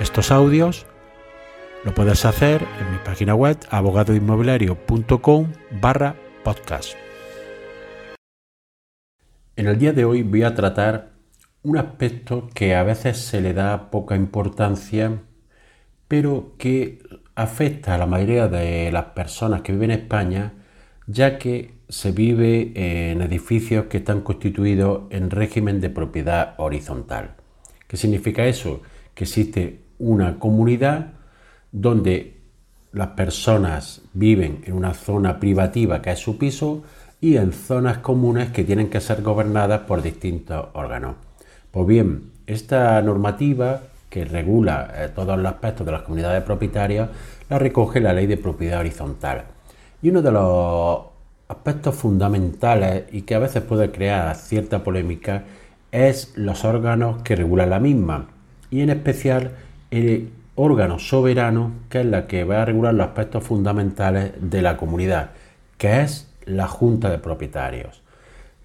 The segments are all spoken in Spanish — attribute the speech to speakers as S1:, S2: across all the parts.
S1: estos audios, lo puedes hacer en mi página web abogadoinmobiliario.com barra podcast. En el día de hoy voy a tratar un aspecto que a veces se le da poca importancia, pero que afecta a la mayoría de las personas que viven en España, ya que se vive en edificios que están constituidos en régimen de propiedad horizontal. ¿Qué significa eso? Que existe una comunidad donde las personas viven en una zona privativa que es su piso y en zonas comunes que tienen que ser gobernadas por distintos órganos. Pues bien, esta normativa que regula eh, todos los aspectos de las comunidades propietarias la recoge la ley de propiedad horizontal. Y uno de los aspectos fundamentales y que a veces puede crear cierta polémica es los órganos que regulan la misma y en especial el órgano soberano que es la que va a regular los aspectos fundamentales de la comunidad, que es la Junta de Propietarios.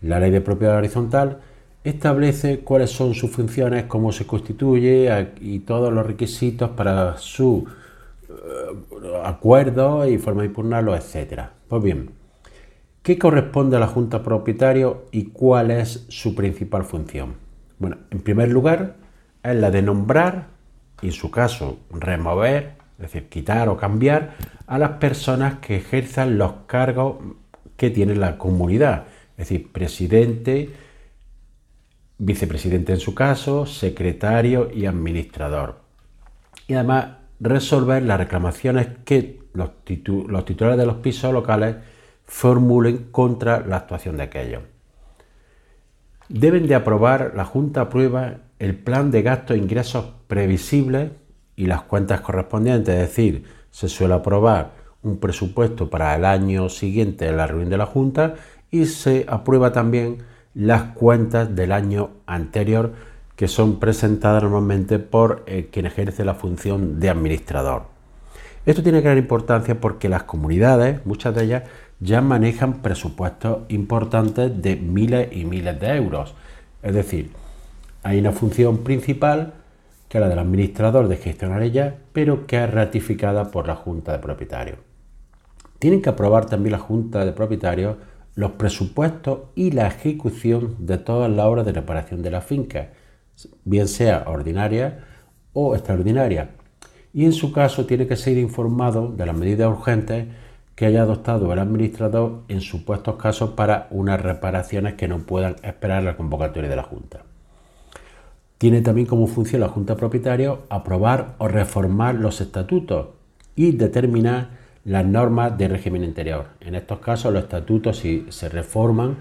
S1: La ley de propiedad horizontal establece cuáles son sus funciones, cómo se constituye y todos los requisitos para su eh, acuerdo y forma de impugnarlo, etc. Pues bien, ¿qué corresponde a la Junta de Propietarios y cuál es su principal función? Bueno, en primer lugar, es la de nombrar y en su caso remover, es decir, quitar o cambiar a las personas que ejerzan los cargos que tiene la comunidad, es decir, presidente, vicepresidente en su caso, secretario y administrador. Y además resolver las reclamaciones que los, los titulares de los pisos locales formulen contra la actuación de aquellos. Deben de aprobar, la Junta aprueba el plan de gastos e ingresos previsibles y las cuentas correspondientes, es decir, se suele aprobar un presupuesto para el año siguiente de la reunión de la Junta y se aprueba también las cuentas del año anterior que son presentadas normalmente por eh, quien ejerce la función de administrador. Esto tiene gran importancia porque las comunidades, muchas de ellas, ya manejan presupuestos importantes de miles y miles de euros. Es decir, hay una función principal, que la del administrador de gestionar ella, pero que es ratificada por la Junta de Propietarios. Tienen que aprobar también la Junta de Propietarios los presupuestos y la ejecución de todas las obras de reparación de la finca, bien sea ordinaria o extraordinaria. Y en su caso tiene que ser informado de las medidas urgentes que haya adoptado el administrador en supuestos casos para unas reparaciones que no puedan esperar la convocatoria de la Junta. Tiene también como función la Junta Propietaria aprobar o reformar los estatutos y determinar las normas de régimen interior. En estos casos, los estatutos, si se reforman,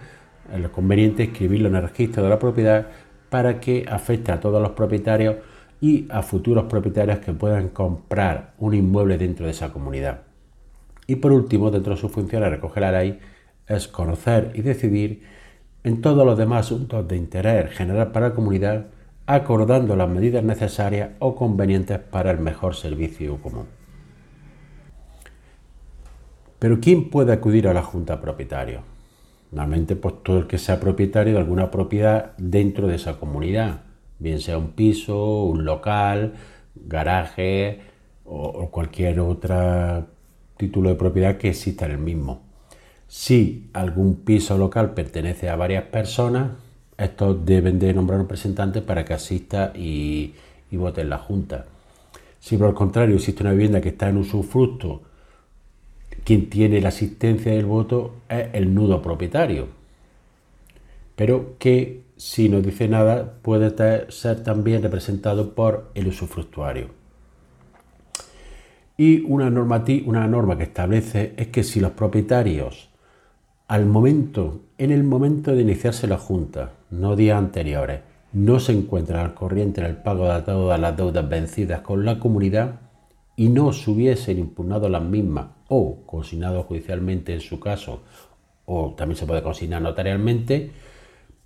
S1: es conveniente escribirlo en el registro de la propiedad para que afecte a todos los propietarios y a futuros propietarios que puedan comprar un inmueble dentro de esa comunidad. Y por último, dentro de sus funciones, recoge la ley, es conocer y decidir en todos los demás asuntos de interés general para la comunidad acordando las medidas necesarias o convenientes para el mejor servicio común. Pero ¿quién puede acudir a la junta propietaria? Normalmente pues todo el que sea propietario de alguna propiedad dentro de esa comunidad, bien sea un piso, un local, garaje o, cualquier otro título de propiedad que exista en el mismo. Si algún piso local pertenece a varias personas, estos deben de nombrar un representante para que asista y, vote en la Junta. Si por el contrario existe una vivienda que está en usufructo, quien tiene la asistencia del voto es el nudo propietario. Pero que si no dice nada puede ser también representado por el usufructuario. Y una, una norma que establece es que si los propietarios al momento, en el momento de iniciarse la junta, no días anteriores, no se encuentra al corriente en el pago de todas las deudas vencidas con la comunidad y no se hubiesen impugnado las mismas o consignado judicialmente en su caso, o también se puede consignar notarialmente,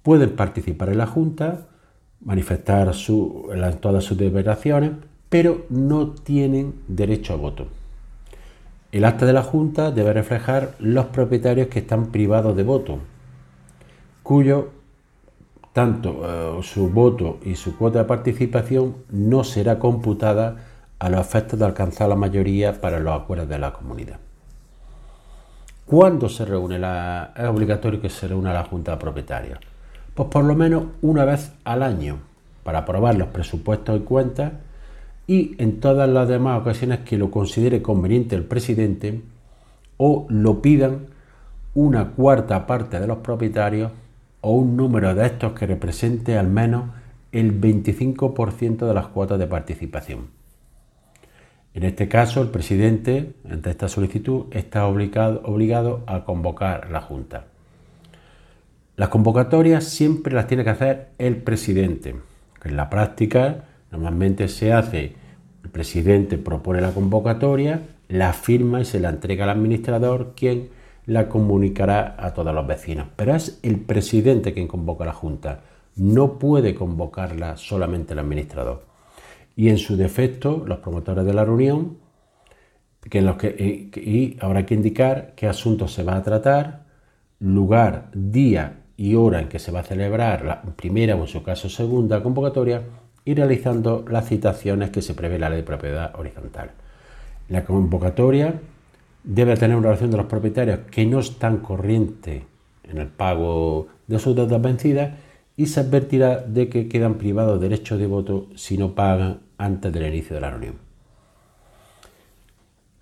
S1: pueden participar en la Junta, manifestar su, todas sus deliberaciones, pero no tienen derecho a voto. El acta de la Junta debe reflejar los propietarios que están privados de voto, cuyo tanto eh, su voto y su cuota de participación no será computada a los efectos de alcanzar la mayoría para los acuerdos de la comunidad. ¿Cuándo se reúne la, es obligatorio que se reúna la Junta de Propietarios? Pues por lo menos una vez al año para aprobar los presupuestos y cuentas y en todas las demás ocasiones que lo considere conveniente el presidente o lo pidan una cuarta parte de los propietarios o un número de estos que represente al menos el 25% de las cuotas de participación. En este caso, el presidente, ante esta solicitud, está obligado, obligado a convocar la Junta. Las convocatorias siempre las tiene que hacer el presidente, en la práctica normalmente se hace, el presidente propone la convocatoria, la firma y se la entrega al administrador, quien la comunicará a todos los vecinos. Pero es el presidente quien convoca la Junta, no puede convocarla solamente el administrador y en su defecto los promotores de la reunión, que los que, eh, y habrá que indicar qué asunto se va a tratar, lugar, día y hora en que se va a celebrar la primera o en su caso segunda convocatoria y realizando las citaciones que se prevé la ley de propiedad horizontal. La convocatoria debe tener una relación de los propietarios que no están corriente en el pago de sus deudas vencidas y se advertirá de que quedan privados de derechos de voto si no pagan antes del inicio de la reunión.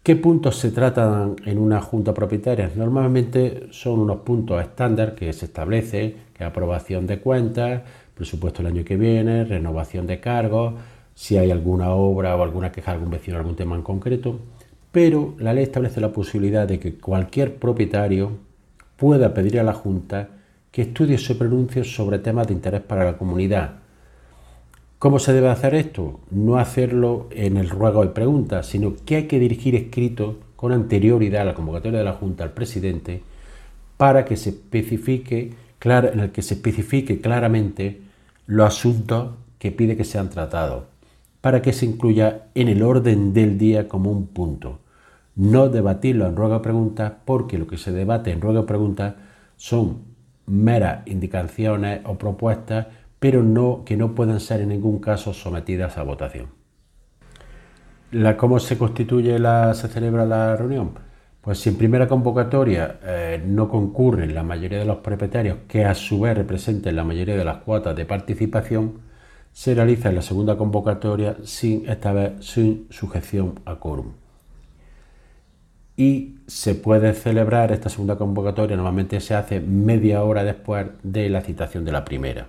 S1: ¿Qué puntos se tratan en una junta propietaria? Normalmente son unos puntos estándar que se establece, que aprobación de cuentas, presupuesto el año que viene, renovación de cargos, si hay alguna obra o alguna queja de algún vecino, algún tema en concreto, pero la ley establece la posibilidad de que cualquier propietario pueda pedir a la Junta que estudie se pronuncie sobre temas de interés para la comunidad, ¿Cómo se debe hacer esto? No hacerlo en el ruego y pregunta, sino que hay que dirigir escrito con anterioridad a la convocatoria de la Junta al presidente para que se especifique, en el que se especifique claramente los asuntos que pide que sean tratados, para que se incluya en el orden del día como un punto. No debatirlo en ruego y pregunta, porque lo que se debate en ruego y pregunta son meras indicaciones o propuestas pero no, que no puedan ser en ningún caso sometidas a votación. ¿Cómo se constituye la, se celebra la reunión? Pues si en primera convocatoria eh, no concurren la mayoría de los propietarios que a su vez representen la mayoría de las cuotas de participación, se realiza en la segunda convocatoria sin esta vez sin sujeción a quórum. Y se puede celebrar esta segunda convocatoria, normalmente se hace media hora después de la citación de la primera.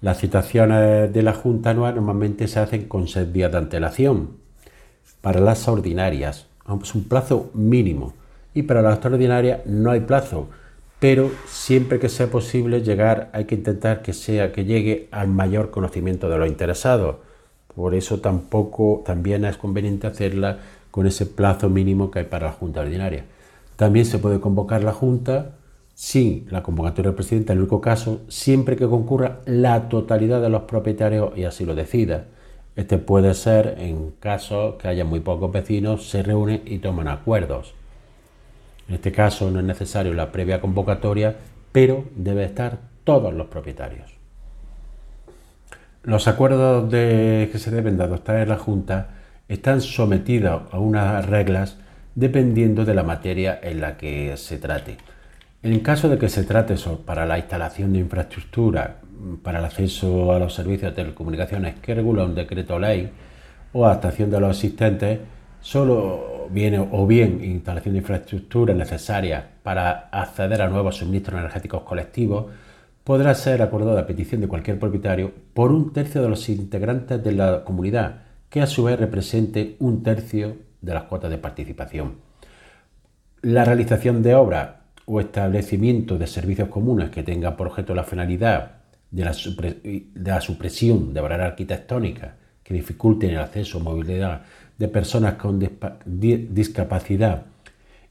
S1: Las citaciones de la Junta Anual normalmente se hacen con seis días de antelación. Para las ordinarias es un plazo mínimo y para las extraordinarias no hay plazo, pero siempre que sea posible llegar hay que intentar que sea que llegue al mayor conocimiento de los interesados. Por eso tampoco también es conveniente hacerla con ese plazo mínimo que hay para la Junta Ordinaria. También se puede convocar la Junta sin la convocatoria del presidente, en el único caso, siempre que concurra la totalidad de los propietarios y así lo decida. Este puede ser en caso que haya muy pocos vecinos, se reúnen y toman acuerdos. En este caso no es necesario la previa convocatoria, pero debe estar todos los propietarios. Los acuerdos que se deben de adoptar en la Junta están sometidos a unas reglas dependiendo de la materia en la que se trate. En caso de que se trate para la instalación de infraestructura para el acceso a los servicios de telecomunicaciones que regula un decreto ley o adaptación de los existentes, solo viene o bien instalación de infraestructura necesaria para acceder a nuevos suministros energéticos colectivos, podrá ser acordada a petición de cualquier propietario por un tercio de los integrantes de la comunidad, que a su vez represente un tercio de las cuotas de participación. La realización de obras o establecimiento de servicios comunes que tenga por objeto la finalidad de la, supresión de barreras arquitectónicas que dificulten el acceso o movilidad de personas con discapacidad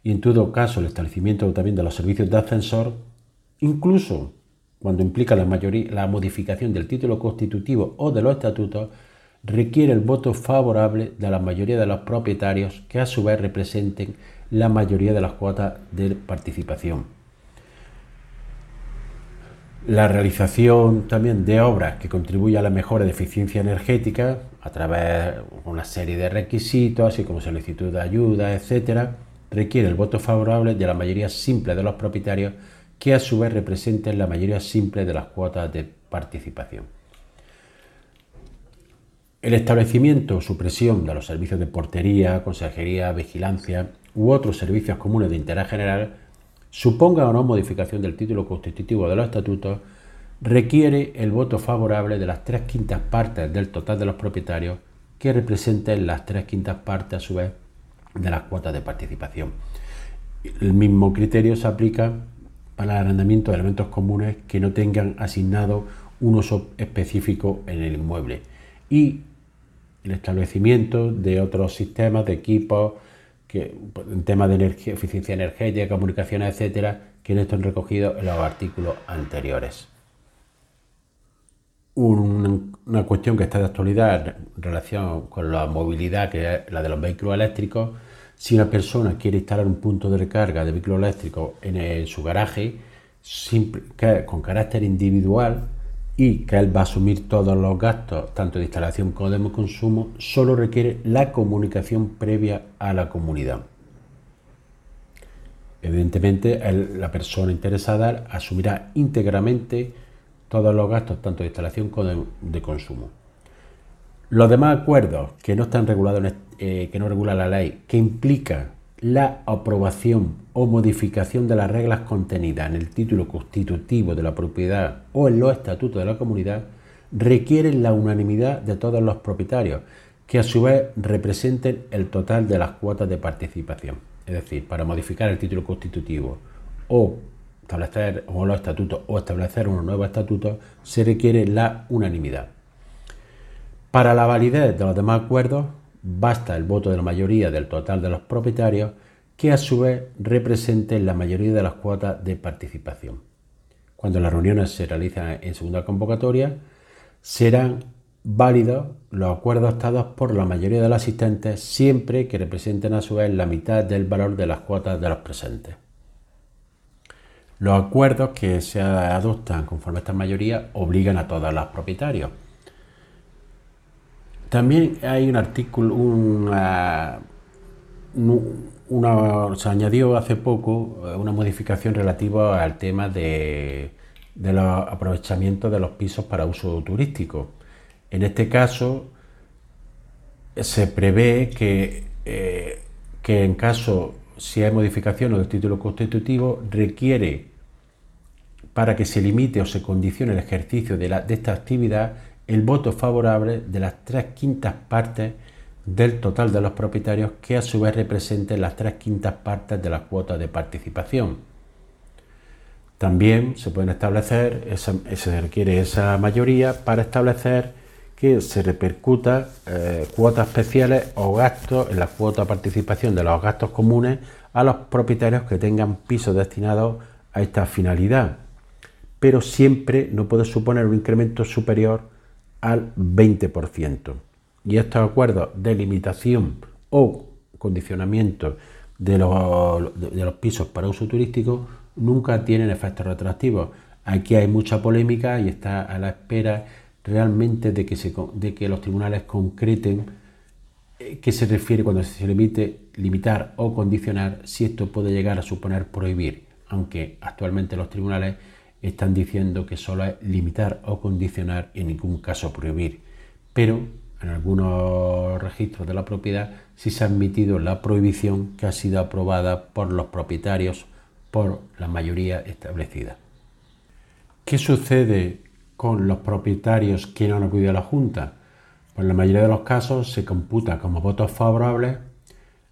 S1: y en todo caso el establecimiento también de los servicios de ascensor, incluso cuando implica la, mayoría, la modificación del título constitutivo o de los estatutos, requiere el voto favorable de la mayoría de los propietarios que a su vez representen la mayoría de las cuotas de participación. La realización también de obras que contribuyan a la mejora de eficiencia energética a través de una serie de requisitos, así como solicitud de ayuda, etcétera, requiere el voto favorable de la mayoría simple de los propietarios que a su vez representen la mayoría simple de las cuotas de participación. El establecimiento o supresión de los servicios de portería, consejería, vigilancia u otros servicios comunes de interés general, suponga o no modificación del título constitutivo de los estatutos, requiere el voto favorable de las tres quintas partes del total de los propietarios que representen las tres quintas partes a su vez de las cuotas de participación. El mismo criterio se aplica para el arrendamiento de elementos comunes que no tengan asignado un uso específico en el inmueble y el establecimiento de otros sistemas de equipos que en temas de eficiencia energética, comunicaciones, etcétera, que no están recogidos en los artículos anteriores. una cuestión que está de actualidad en relación con la movilidad, que es la de los vehículos eléctricos, si una persona quiere instalar un punto de recarga de vehículo eléctrico en, su garaje, con carácter individual y que él va a asumir todos los gastos, tanto de instalación como de consumo, solo requiere la comunicación previa a la comunidad. Evidentemente, la persona interesada asumirá íntegramente todos los gastos, tanto de instalación como de consumo. Los demás acuerdos que no están regulados, eh, que no regula la ley, que implica la aprobación o modificación de las reglas contenidas en el título constitutivo de la propiedad o en los estatutos de la comunidad, requieren la unanimidad de todos los propietarios, que a su vez representen el total de las cuotas de participación. Es decir, para modificar el título constitutivo o establecer los estatutos o establecer unos nuevos estatutos, se requiere la unanimidad. Para la validez de los demás acuerdos, basta el voto de la mayoría del total de los propietarios que a su vez representen la mayoría de las cuotas de participación. Cuando las reuniones se realizan en segunda convocatoria, serán válidos los acuerdos adoptados por la mayoría de los asistentes siempre que representen a su vez la mitad del valor de las cuotas de los presentes. Los acuerdos que se adoptan conforme a esta mayoría obligan a todos los propietarios también hay un artículo, una, se añadió hace poco eh, una modificación relativa al tema de, los aprovechamientos de los pisos para uso turístico. En este caso, se prevé que, eh, que en caso, si hay modificación del título constitutivo, requiere para que se limite o se condicione el ejercicio de, de esta actividad el voto favorable de las tres quintas partes del total de los propietarios que a su vez representen las tres quintas partes de las cuotas de participación. También se pueden establecer, se requiere esa mayoría para establecer que se repercuta eh, cuotas especiales o gastos en la cuota de participación de los gastos comunes a los propietarios que tengan pisos destinados a esta finalidad, pero siempre no puede suponer un incremento superior al 20%. Y estos acuerdos de limitación o condicionamiento de los, de los pisos para uso turístico nunca tienen efectos retroactivos. Aquí hay mucha polémica y está a la espera realmente de que, se, de que los tribunales concreten eh, qué se refiere cuando se limite limitar o condicionar si esto puede llegar a suponer prohibir, aunque actualmente los tribunales están diciendo que solo es limitar o condicionar en ningún caso prohibir. Pero en algunos registros de la propiedad sí se ha admitido la prohibición que ha sido aprobada por los propietarios por la mayoría establecida. ¿Qué sucede con los propietarios que no han acudido a la Junta? Pues en la mayoría de los casos se computa como votos favorables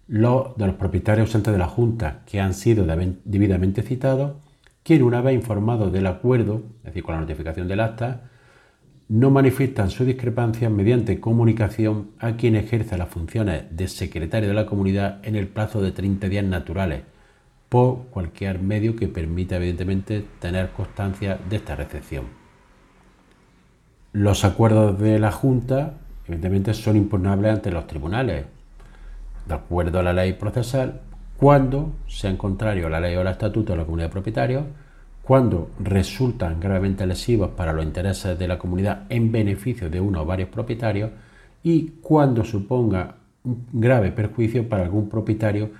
S1: los de los propietarios ausentes de la Junta que han sido debidamente citados, quien una vez informados del acuerdo, es decir, con la notificación del acta, no manifiestan su discrepancia mediante comunicación a quien ejerce las funciones de secretario de la comunidad en el plazo de 30 días naturales, por cualquier medio que permita evidentemente tener constancia de esta recepción. Los acuerdos de la Junta evidentemente son impugnables ante los tribunales, de acuerdo a la ley procesal, cuando sean contrarios a la ley o al estatuto de la comunidad de propietarios, cuando resultan gravemente lesivos para los intereses de la comunidad en beneficio de uno o varios propietarios y cuando suponga un grave perjuicio para algún propietario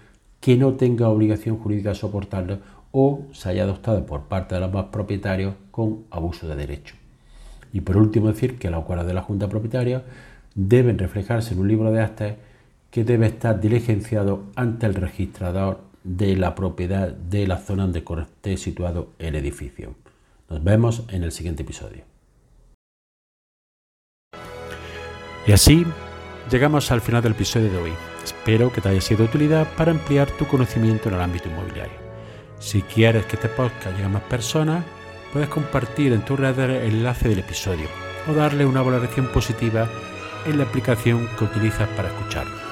S1: que no tenga obligación jurídica de soportarlo o se haya adoptado por parte de los más propietarios con abuso de derecho. Y por último decir que los acuerdos de la Junta Propietaria deben reflejarse en un libro de actas que debe estar diligenciado ante el registrador de la propiedad de la zona donde esté situado el edificio. Nos vemos en el siguiente episodio. Y así llegamos al final del episodio de hoy. Espero que te haya sido de utilidad para ampliar tu conocimiento en el ámbito inmobiliario. Si quieres que este podcast llegue a más personas, puedes compartir en tu red el enlace del episodio o darle una valoración positiva en la aplicación que utilizas para escucharlo.